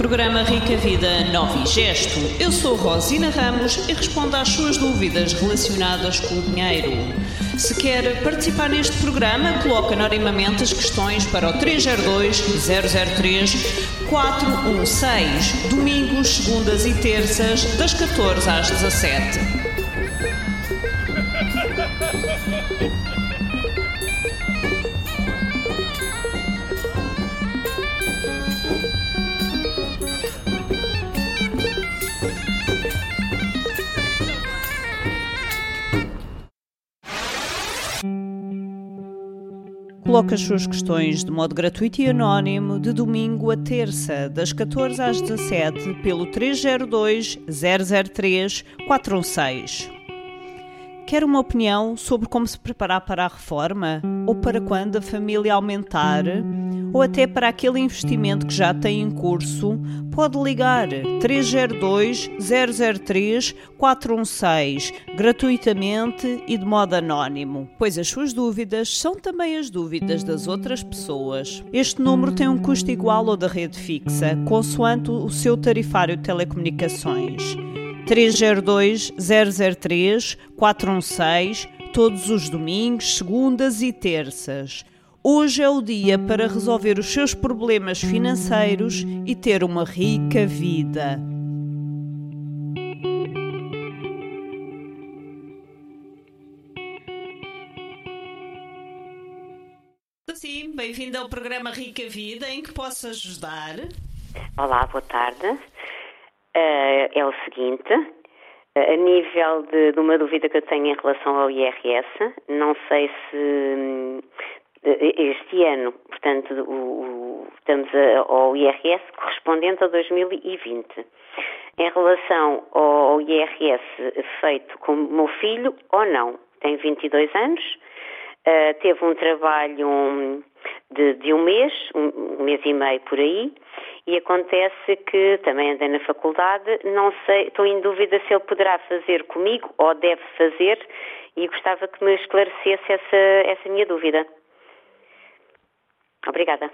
Programa Rica Vida Nova e Gesto. Eu sou Rosina Ramos e respondo às suas dúvidas relacionadas com o dinheiro. Se quer participar neste programa, coloque anonimamente as questões para o 302 003 416, domingos, segundas e terças, das 14 às 17. Coloque as suas questões de modo gratuito e anónimo de domingo a terça, das 14 às 17, pelo 302 003 416. Quer uma opinião sobre como se preparar para a reforma? Ou para quando a família aumentar? Ou até para aquele investimento que já tem em curso? Pode ligar 302 003 416 gratuitamente e de modo anónimo, pois as suas dúvidas são também as dúvidas das outras pessoas. Este número tem um custo igual ao da rede fixa, consoante o seu tarifário de telecomunicações. 302 003 416, todos os domingos, segundas e terças. Hoje é o dia para resolver os seus problemas financeiros e ter uma rica vida. Sim, bem-vindo ao programa Rica Vida, em que posso ajudar? Olá, boa tarde. Uh, é o seguinte, a nível de, de, uma dúvida que eu tenho em relação ao IRS, não sei se eh, este ano, portanto, o, o, estamos a, ao IRS correspondente a 2020. Em relação ao, IRS feito com o meu filho ou não, tem 22 anos, uh, teve um trabalho um, de, de, um mês, um, um mês e meio por aí, e acontece que também andei na faculdade, não sei, estou em dúvida se ele poderá fazer comigo ou deve fazer e gostava que me esclarecesse essa, essa minha dúvida. Obrigada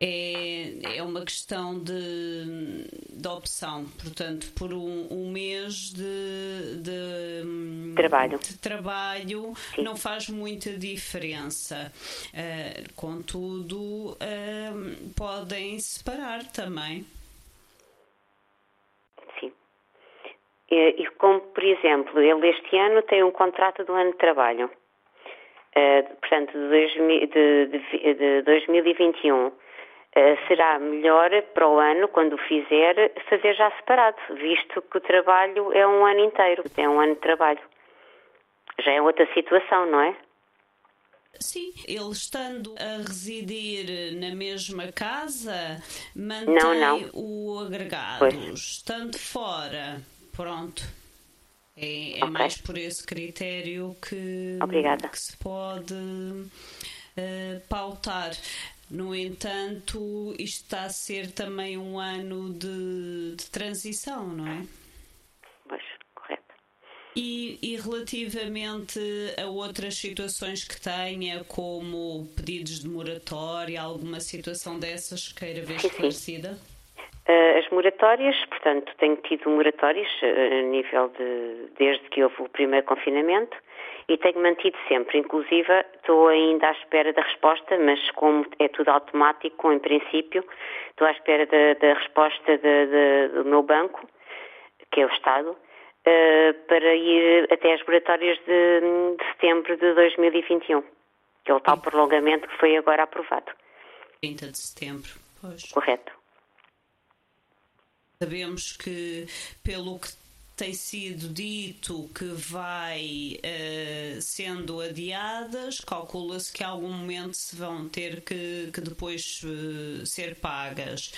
é, é uma questão de, de opção, portanto, por um, um mês de, de, trabalho, de trabalho não faz muita diferença. Uh, contudo, uh, podem separar também. Sim. E, e, como, por exemplo, ele este ano tem um contrato do ano de trabalho. Uh, portanto, de, de, de, de 2021 eh, será melhor para o ano, quando o fizer, fazer já separado, visto que o trabalho é um ano inteiro, é um ano de trabalho. Já é outra situação, não é? Sim, ele estando a residir na mesma casa, mantém não, não. o agregado. Pois. Estando fora, pronto. É, é okay. mais por esse critério que, que se pode uh, pautar. No entanto, isto está a ser também um ano de, de transição, não é? Pois, correto. E, e, relativamente a outras situações que tenha, como pedidos de moratória, alguma situação dessas queira ver esclarecida? Uh, as moratórias, portanto, tenho tido moratórias uh, a nível de. desde que houve o primeiro confinamento e tenho mantido sempre. Inclusive, estou ainda à espera da resposta, mas como é tudo automático, em princípio, estou à espera da, da resposta de, de, do meu banco, que é o Estado, uh, para ir até as moratórias de, de, setembro de 2021, que é o tal prolongamento que foi agora aprovado. 30 de setembro, pois. Correto. Sabemos que, pelo que tem sido dito que vai uh, sendo adiadas, calcula-se que a algum momento se vão ter que, que depois uh, ser pagas.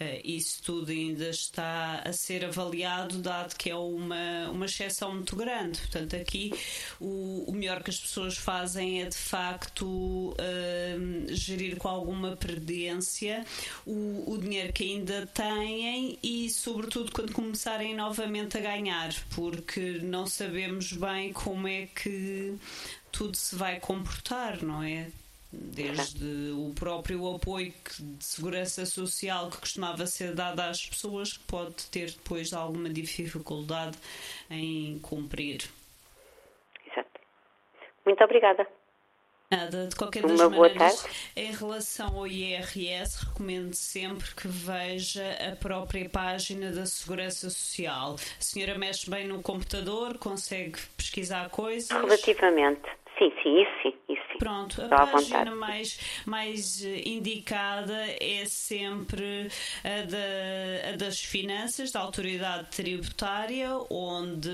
Uh, isso tudo ainda está a ser avaliado, dado que é uma, uma exceção muito grande. Portanto, aqui o, o melhor que as pessoas fazem é de facto gerir com alguma prudência o, o dinheiro que ainda têm e, sobretudo, quando começarem novamente a ganhar porque não sabemos bem como é que tudo se vai comportar, não é? desde o próprio apoio de segurança social que costumava ser dado às pessoas, que pode ter depois alguma dificuldade em cumprir. Exato. Muito obrigada. Nada, de qualquer das Uma maneiras, em relação ao IRS, recomendo sempre que veja a própria página da Segurança Social. A senhora mexe bem no computador, consegue pesquisar coisas? Relativamente. Sim, sim, isso sim, isso sim. Pronto, a página mais, mais eh, indicada é sempre a, da, a das finanças, da autoridade tributária, onde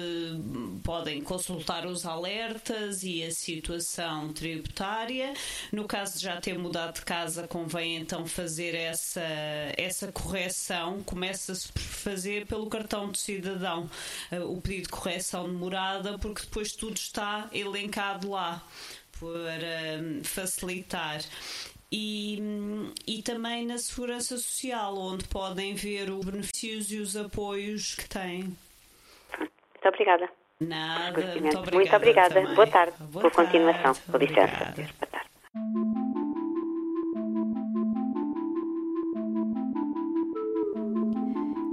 podem consultar os alertas e a situação tributária. No caso de já ter mudado de casa, convém então fazer essa, essa correção. Começa-se por fazer pelo cartão do cidadão eh, o pedido de correção de morada, porque depois tudo está elencado lá para hum, facilitar. E, e também na segurança social, onde podem ver os benefícios e os apoios que têm. Muito obrigada. Nada, muito obrigada. Muito obrigada. Boa tarde. Boa por tarde. continuação. Com licença. Boa tarde.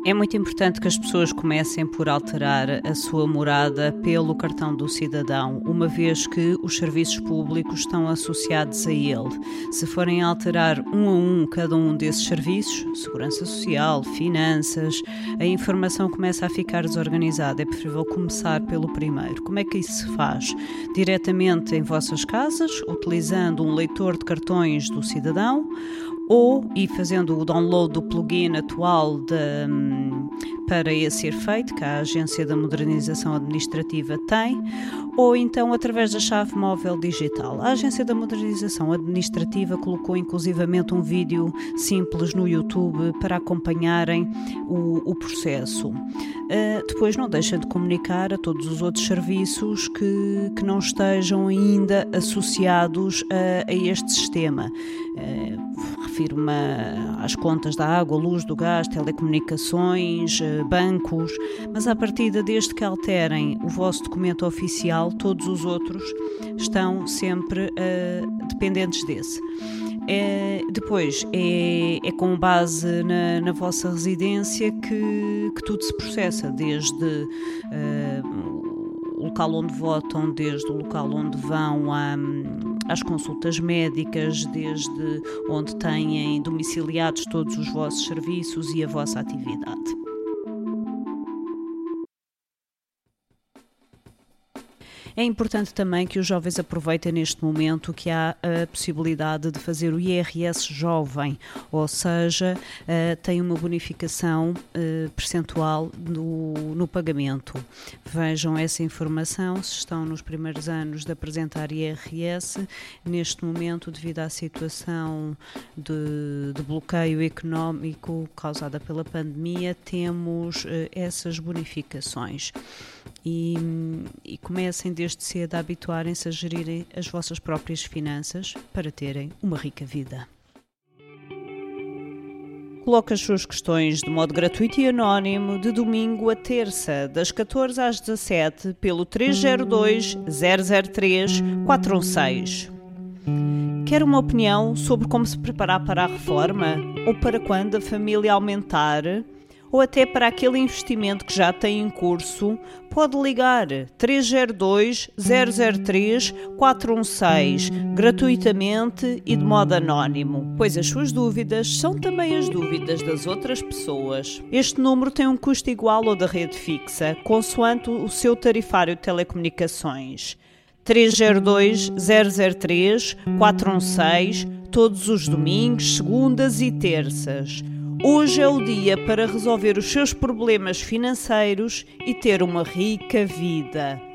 É muito importante que as pessoas comecem por alterar a sua morada pelo cartão do cidadão, uma vez que os serviços públicos estão associados a ele. Se forem alterar um a um cada um desses serviços, segurança social, finanças, a informação começa a ficar desorganizada. É preferível começar pelo primeiro. Como é que isso se faz? Diretamente em vossas casas, utilizando um leitor de cartões do cidadão ou e fazendo o download do plugin atual de, hum, para esse efeito, que a Agência da Modernização Administrativa tem, ou então através da chave móvel digital. A Agência da Modernização Administrativa colocou inclusivamente um vídeo simples no YouTube para acompanharem o, o processo. Uh, depois não deixa de comunicar a todos os outros serviços que, que não estejam ainda associados a, a este sistema. Uh, Refiro-me às contas da água, luz, do gás, telecomunicações, uh, bancos, mas à partida, desde que alterem o vosso documento oficial, todos os outros estão sempre uh, dependentes desse. É, depois, é, é, com base na, na vossa residência que, que, tudo se processa, desde uh, o local onde votam, desde o local onde vão a, às consultas médicas, desde onde têm domiciliados todos os vossos serviços e a vossa atividade. É importante também que os jovens aproveitem neste momento que há a possibilidade de fazer o IRS jovem, ou seja, uh, tem uma bonificação uh, percentual no, no pagamento. Vejam essa informação se estão nos primeiros anos de apresentar IRS. Neste momento, devido à situação de, de bloqueio económico causada pela pandemia, temos uh, essas bonificações. E, e comecem desde cedo a habituarem-se a gerirem as vossas próprias finanças para terem uma rica vida. Coloque as suas questões de modo gratuito e anónimo de domingo a terça, das 14 às 17, pelo 302 003 416. Quer uma opinião sobre como se preparar para a reforma? Ou para quando a família aumentar? Ou até para aquele investimento que já tem em curso, pode ligar 302 003 416 gratuitamente e de modo anónimo, pois as suas dúvidas são também as dúvidas das outras pessoas. Este número tem um custo igual ao da rede fixa, consoante o seu tarifário de telecomunicações. 302 003 416 todos os domingos, segundas e terças. Hoje é o dia para resolver os seus problemas financeiros e ter uma rica vida.